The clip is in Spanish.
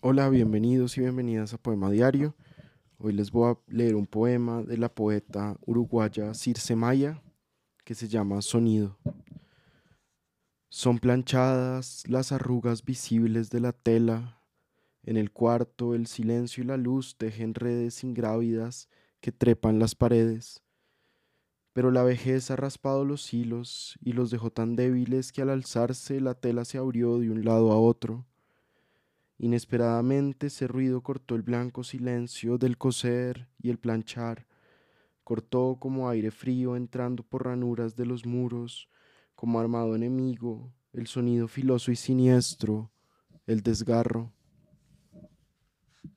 Hola, bienvenidos y bienvenidas a Poema Diario. Hoy les voy a leer un poema de la poeta uruguaya Circe Maya que se llama Sonido. Son planchadas las arrugas visibles de la tela. En el cuarto el silencio y la luz tejen redes ingrávidas que trepan las paredes. Pero la vejez ha raspado los hilos y los dejó tan débiles que al alzarse la tela se abrió de un lado a otro Inesperadamente ese ruido cortó el blanco silencio del coser y el planchar, cortó como aire frío entrando por ranuras de los muros, como armado enemigo, el sonido filoso y siniestro, el desgarro.